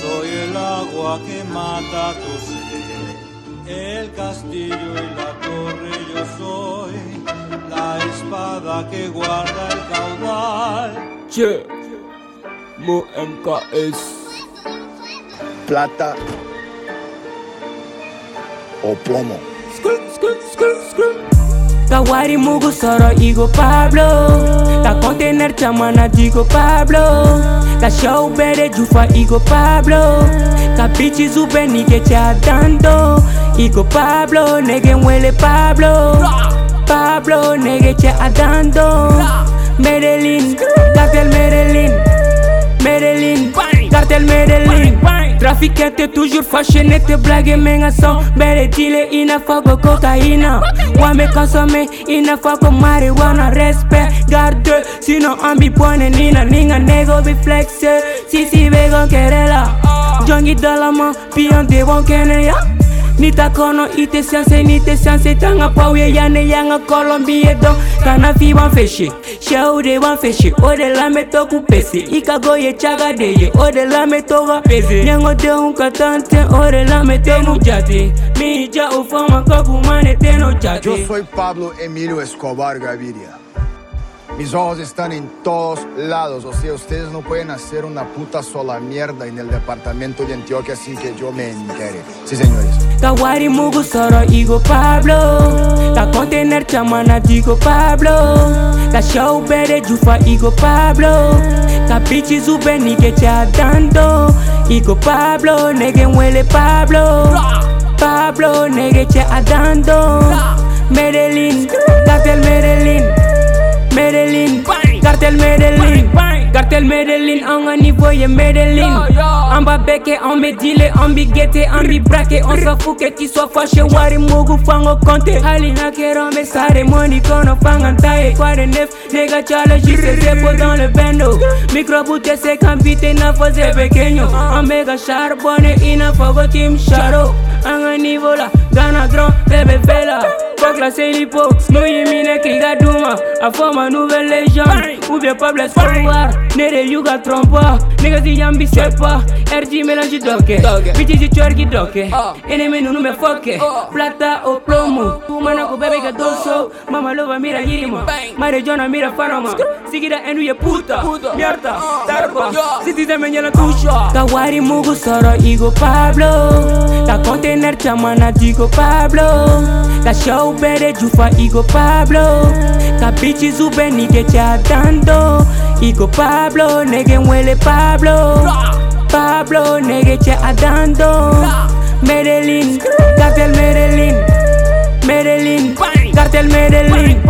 soy el agua que mata tu sed, el castillo y la torre yo soy, la espada que guarda el caudal. Che, mu es. Plata o plomo. Kawari mugu soro igo Pablo. Ka container chamana digo Pablo. Ka show bere jufa igo Pablo. Ka bitches ube nige cha dando Igo Pablo nege muele Pablo. Pablo nege cha adando. Medellín, cartel Medellín Medellín, cartel Medellín fika te toujours fâché nete blage me nga son bere dile inafako kokaina wame consommer inafako marijuana. Respect garde sino ambi pone nina ninga nego bi flexe sisi begon kerela jongi dalama pion devon keneya Nita kono ite sianse nite sianse tanga pauye yane yanga Colombie don kana fi wan feshe Shau de wan feshe ode la me toku pese Ika goye chaga de ye ode la me toga pese Nyango de un katante ode la me tenu jate Mi ja ufama koku mane teno jate. Yo soy Pablo Emilio Escobar Gaviria. Mis ojos están en todos lados, o sea, ustedes no pueden hacer una puta sola mierda en el departamento de Antioquia sin que yo me entere. Sí, señores. Kawari mugu soro igo Pablo. Ka container chamana digo Pablo. Ka show bere jufa igo Pablo. Ka bitches ube nige cha dando Igo Pablo nege muele Pablo. Pablo nege cha adando. Medellín Medellín, Michael Medellin, on a nivoyé Medellin. En bas béqué, on met dealé, on biguetté, on bibraqué. On s'en fout que tu sois fâché, wari mogu fango compté. Ali nakero me sare, money kono fangantaye. Quoi de neuf, nega challenge, c'est zépo dans le bendo. Micro bouté, c'est cambité, na fosé pequeño. On mega charbonne, ina fogo team charo. On a nivola, gana dron, bébé vela. Pas classé l'hypo, nous y mine qui gaduma. A forme nouvelle légende, ou bien pas blesse pour. Nere yuga trompa. Nigga si yambi sepa RG mélange doke Bitches si twerky doke Enemy no me foque Plata o plomo. Humana ko bebe que doso. Mama loba mira yirima Mare Jona mira farama Sigira enu ye puta. Mierda, tarpa Siti se me la tusha Kawari mugu soro igo Pablo. Ka container chamana digo Pablo. Ka show bere jufa igo Pablo. Ka bitches ube nige cha dando. Igo Pablo nege muele Pablo. Pablo nege cha adando. Medellín, cartel Medellín Medellín, cartel Medellín